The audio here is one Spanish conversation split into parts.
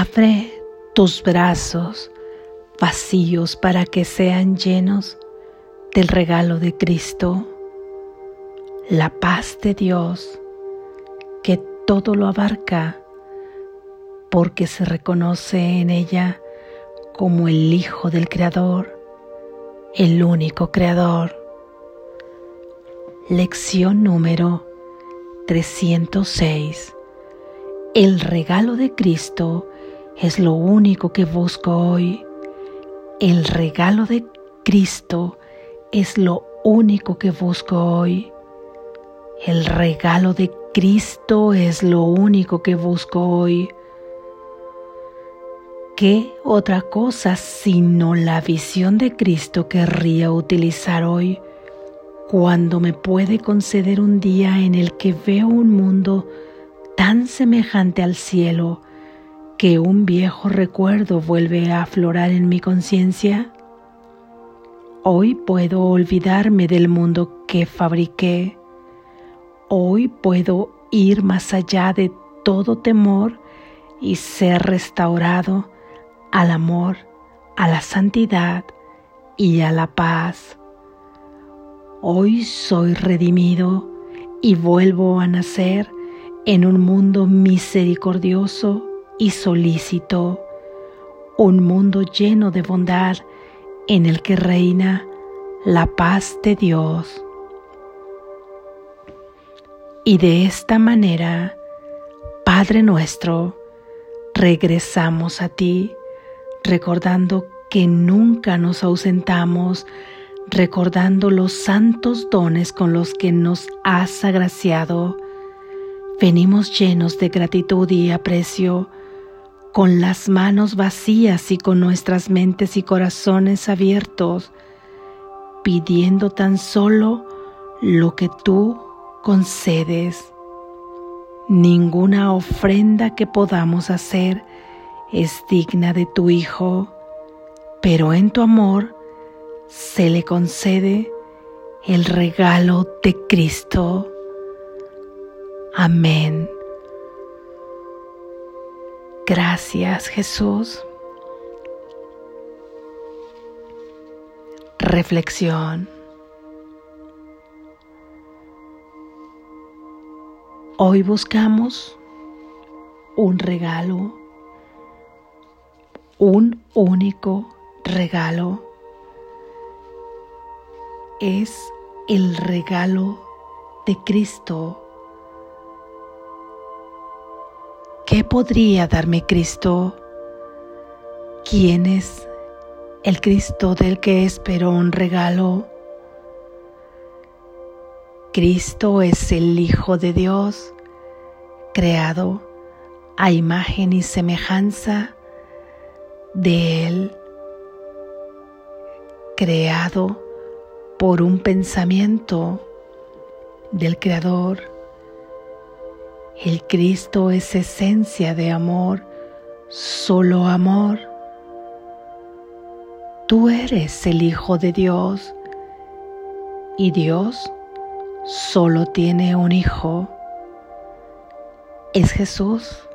Abre tus brazos vacíos para que sean llenos del regalo de Cristo, la paz de Dios que todo lo abarca porque se reconoce en ella como el Hijo del Creador, el único Creador. Lección número 306. El regalo de Cristo es lo único que busco hoy. El regalo de Cristo es lo único que busco hoy. El regalo de Cristo es lo único que busco hoy. ¿Qué otra cosa sino la visión de Cristo querría utilizar hoy cuando me puede conceder un día en el que veo un mundo tan semejante al cielo que un viejo recuerdo vuelve a aflorar en mi conciencia? Hoy puedo olvidarme del mundo que fabriqué. Hoy puedo ir más allá de todo temor y ser restaurado al amor, a la santidad y a la paz. Hoy soy redimido y vuelvo a nacer en un mundo misericordioso y solícito, un mundo lleno de bondad en el que reina la paz de Dios. Y de esta manera, Padre nuestro, regresamos a ti recordando que nunca nos ausentamos, recordando los santos dones con los que nos has agraciado. Venimos llenos de gratitud y aprecio, con las manos vacías y con nuestras mentes y corazones abiertos, pidiendo tan solo lo que tú concedes. Ninguna ofrenda que podamos hacer es digna de tu Hijo, pero en tu amor se le concede el regalo de Cristo. Amén. Gracias Jesús. Reflexión. Hoy buscamos un regalo un único regalo. Es el regalo de Cristo. ¿Qué podría darme Cristo? ¿Quién es el Cristo del que espero un regalo? Cristo es el Hijo de Dios, creado a imagen y semejanza de Él, creado por un pensamiento del Creador. El Cristo es esencia de amor, solo amor. Tú eres el Hijo de Dios y Dios solo tiene un Hijo. Es Jesús,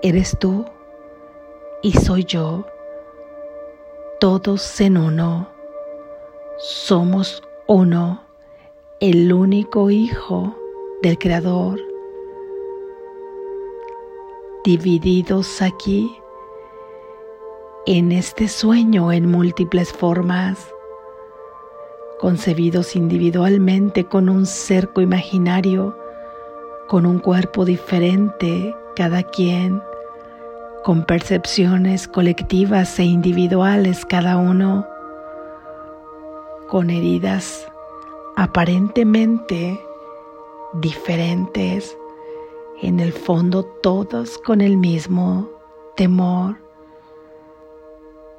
eres tú y soy yo, todos en uno. Somos uno, el único Hijo del Creador, divididos aquí en este sueño en múltiples formas, concebidos individualmente con un cerco imaginario, con un cuerpo diferente cada quien con percepciones colectivas e individuales cada uno, con heridas aparentemente diferentes, en el fondo todos con el mismo temor,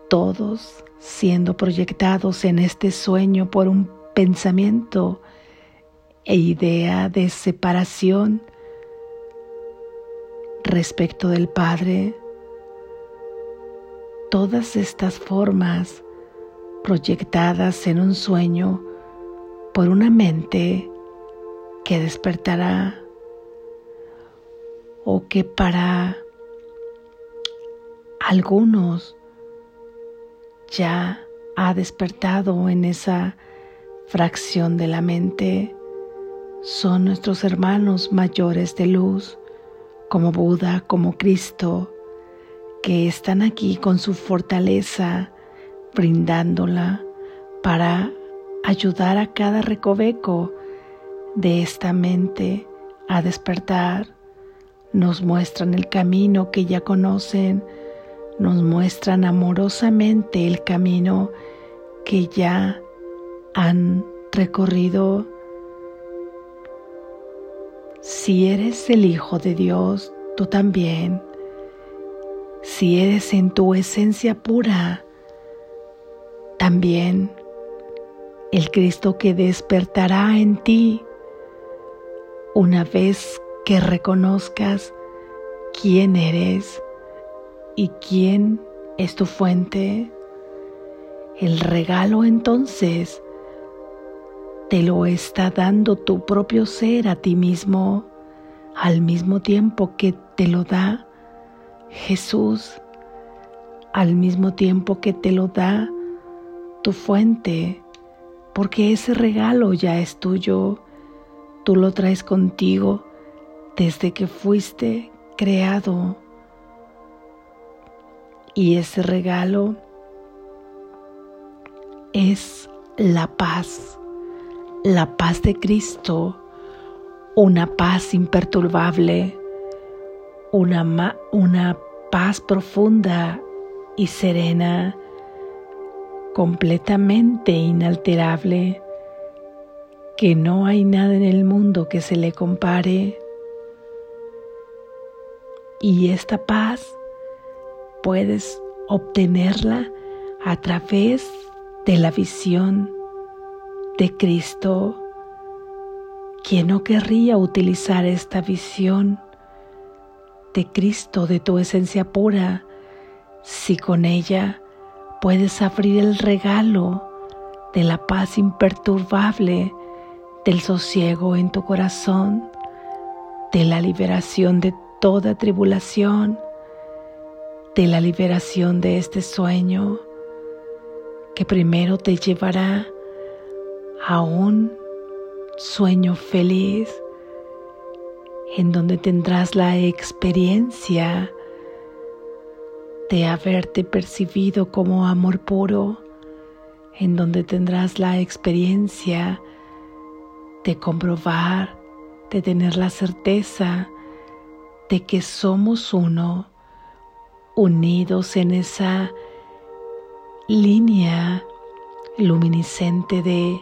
todos siendo proyectados en este sueño por un pensamiento e idea de separación respecto del Padre. Todas estas formas proyectadas en un sueño por una mente que despertará o que para algunos ya ha despertado en esa fracción de la mente son nuestros hermanos mayores de luz, como Buda, como Cristo, que están aquí con su fortaleza, brindándola para ayudar a cada recoveco de esta mente a despertar. Nos muestran el camino que ya conocen, nos muestran amorosamente el camino que ya han recorrido. Si eres el Hijo de Dios, tú también. Si eres en tu esencia pura, también el Cristo que despertará en ti una vez que reconozcas quién eres y quién es tu fuente. El regalo entonces te lo está dando tu propio ser a ti mismo al mismo tiempo que te lo da Jesús, al mismo tiempo que te lo da tu fuente, porque ese regalo ya es tuyo, tú lo traes contigo desde que fuiste creado. Y ese regalo es la paz, la paz de Cristo, una paz imperturbable, una, una paz profunda y serena completamente inalterable, que no hay nada en el mundo que se le compare. Y esta paz puedes obtenerla a través de la visión de Cristo. ¿Quién no querría utilizar esta visión de Cristo, de tu esencia pura, si con ella puedes abrir el regalo de la paz imperturbable, del sosiego en tu corazón, de la liberación de toda tribulación, de la liberación de este sueño que primero te llevará a un sueño feliz en donde tendrás la experiencia de haberte percibido como amor puro, en donde tendrás la experiencia de comprobar, de tener la certeza de que somos uno, unidos en esa línea luminiscente de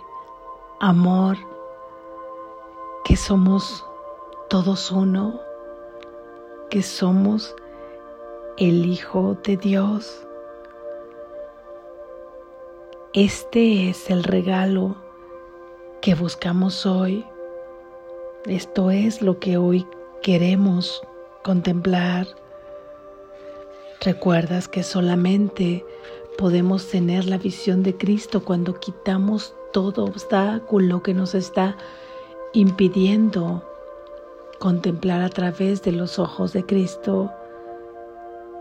amor, que somos todos uno, que somos el Hijo de Dios. Este es el regalo que buscamos hoy. Esto es lo que hoy queremos contemplar. Recuerdas que solamente podemos tener la visión de Cristo cuando quitamos todo obstáculo que nos está impidiendo contemplar a través de los ojos de Cristo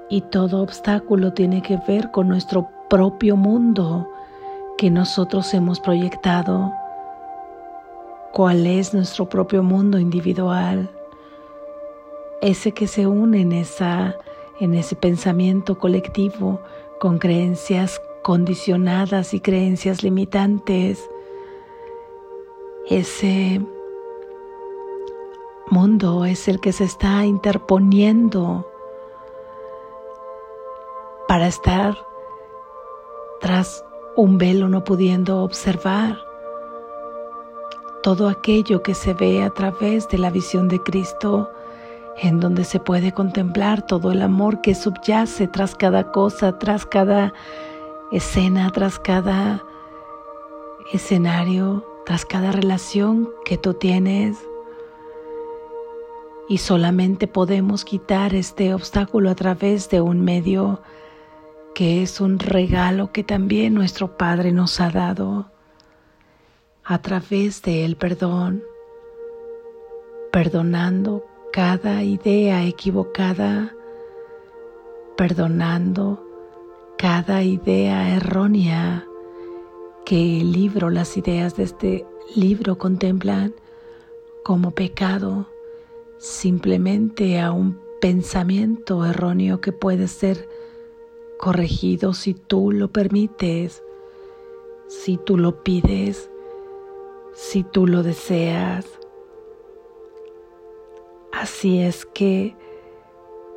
y todo obstáculo tiene que ver con nuestro propio mundo que nosotros hemos proyectado. ¿Cuál es nuestro propio mundo individual? Ese que se une en, ese pensamiento colectivo con creencias condicionadas y creencias limitantes. Ese mundo es el que se está interponiendo para estar tras un velo no pudiendo observar todo aquello que se ve a través de la visión de Cristo, en donde se puede contemplar todo el amor que subyace tras cada cosa, tras cada escena, tras cada escenario, tras cada relación que tú tienes. Y solamente podemos quitar este obstáculo a través de un medio que es un regalo que también nuestro Padre nos ha dado a través del perdón, perdonando cada idea equivocada, perdonando cada idea errónea que el libro, las ideas de este libro contemplan como pecado, simplemente a un pensamiento erróneo que puede ser corregido si tú lo permites, si tú lo pides, si tú lo deseas. Así es que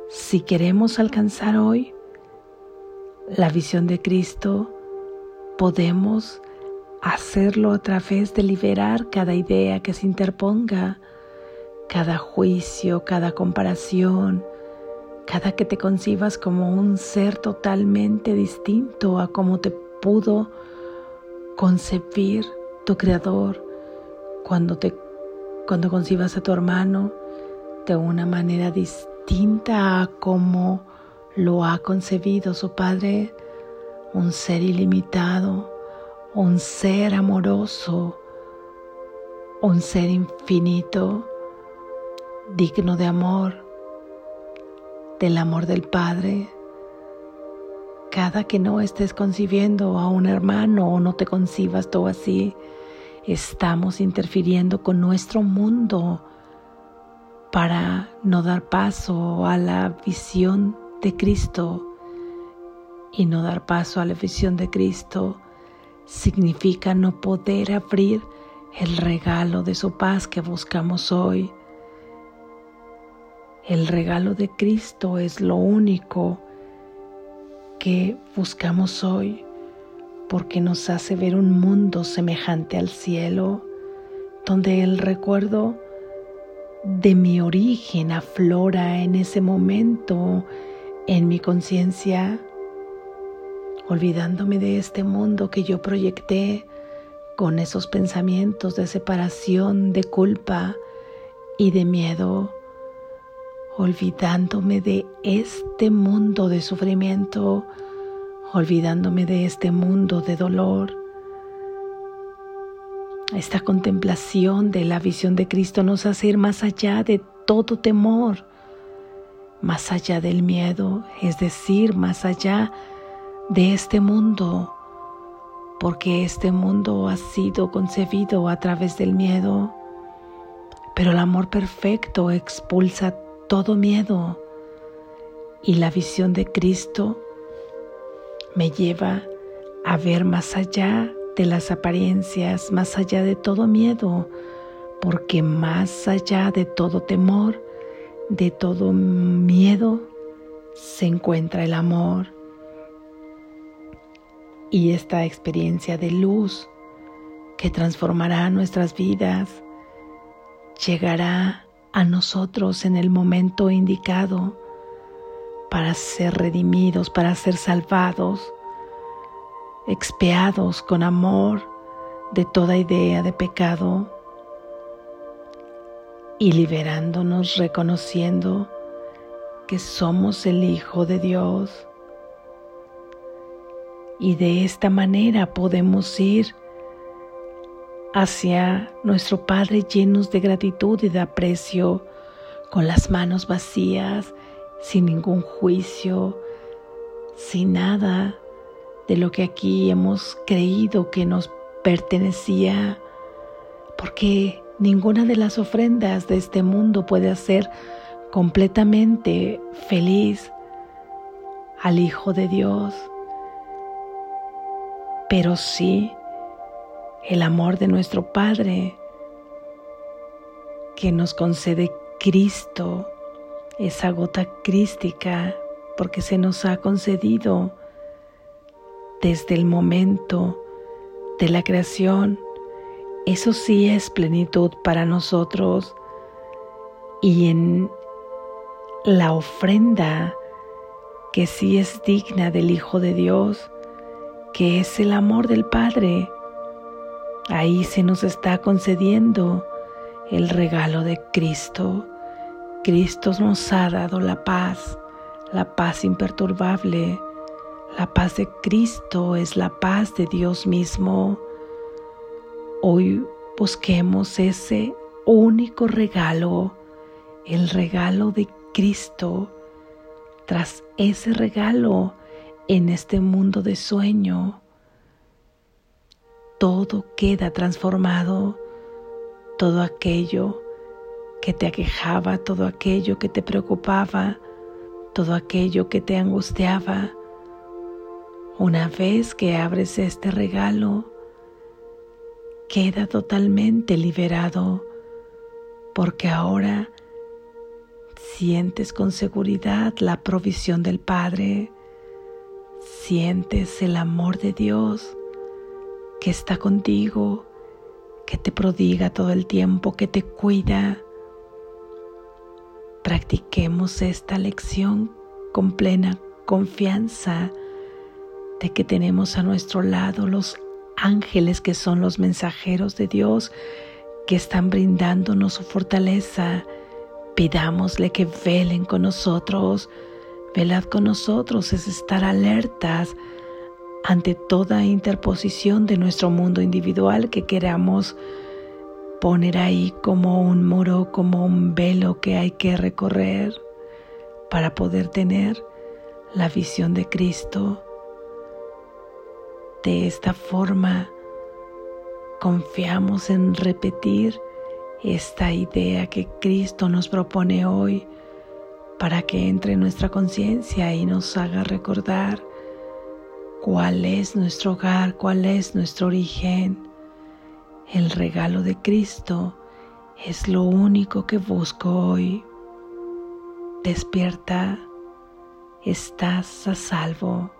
si queremos alcanzar hoy la visión de Cristo, podemos hacerlo a través de liberar cada idea que se interponga, cada juicio, cada comparación, cada que te concibas como un ser totalmente distinto a como te pudo concebir tu creador. Cuando te cuando concibas a tu hermano de una manera distinta a como lo ha concebido su padre, un ser ilimitado, un ser amoroso, un ser infinito, digno de amor, del amor del Padre. Cada que no estés concibiendo a un hermano o no te concibas tú así, estamos interfiriendo con nuestro mundo para no dar paso a la visión de Cristo. Y no dar paso a la visión de Cristo significa no poder abrir el regalo de su paz que buscamos hoy el regalo de Cristo es lo único que buscamos hoy porque nos hace ver un mundo semejante al cielo, donde el recuerdo de mi origen aflora en ese momento en mi conciencia, olvidándome de este mundo que yo proyecté con esos pensamientos de separación, de culpa y de miedo olvidándome de este mundo de sufrimiento, olvidándome de este mundo de dolor. Esta contemplación de la visión de Cristo nos hace ir más allá de todo temor, más allá del miedo, es decir, más allá de este mundo, porque este mundo ha sido concebido a través del miedo, pero el amor perfecto expulsa todo miedo y la visión de Cristo me lleva a ver más allá de las apariencias, más allá de todo miedo, porque más allá de todo temor, de todo miedo, se encuentra el amor. Y esta experiencia de luz que transformará nuestras vidas llegará a nosotros en el momento indicado para ser redimidos, para ser salvados, expiados con amor de toda idea de pecado y liberándonos reconociendo que somos el Hijo de Dios. Y de esta manera podemos ir hacia nuestro Padre llenos de gratitud y de aprecio, con las manos vacías, sin ningún juicio, sin nada de lo que aquí hemos creído que nos pertenecía, porque ninguna de las ofrendas de este mundo puede hacer completamente feliz al Hijo de Dios, pero sí el amor de nuestro Padre que nos concede Cristo, esa gota crística, porque se nos ha concedido desde el momento de la creación. Eso sí es plenitud para nosotros y en la ofrenda que sí es digna del Hijo de Dios, que es el amor del Padre Ahí se nos está concediendo el regalo de Cristo. Cristo nos ha dado la paz, la paz imperturbable. La paz de Cristo es la paz de Dios mismo. Hoy busquemos ese único regalo, el regalo de Cristo, tras ese regalo en este mundo de sueño, todo queda transformado, todo aquello que te aquejaba, todo aquello que te preocupaba, todo aquello que te angustiaba. Una vez que abres este regalo, queda totalmente liberado porque ahora sientes con seguridad la provisión del Padre, sientes el amor de Dios que está contigo, que te prodiga todo el tiempo, que te cuida. Practiquemos esta lección con plena confianza de que tenemos a nuestro lado los ángeles que son los mensajeros de Dios que están brindándonos su fortaleza. Pidámosle que velen con nosotros. Velad con nosotros es estar alertas ante toda interposición de nuestro mundo individual que queramos poner ahí como un muro, como un velo que hay que recorrer para poder tener la visión de Cristo. De esta forma, confiamos en repetir esta idea que Cristo nos propone hoy para que entre en nuestra conciencia y nos haga recordar cuál es nuestro hogar, cuál es nuestro origen. El regalo de Cristo es lo único que busco hoy. Despierta, estás a salvo.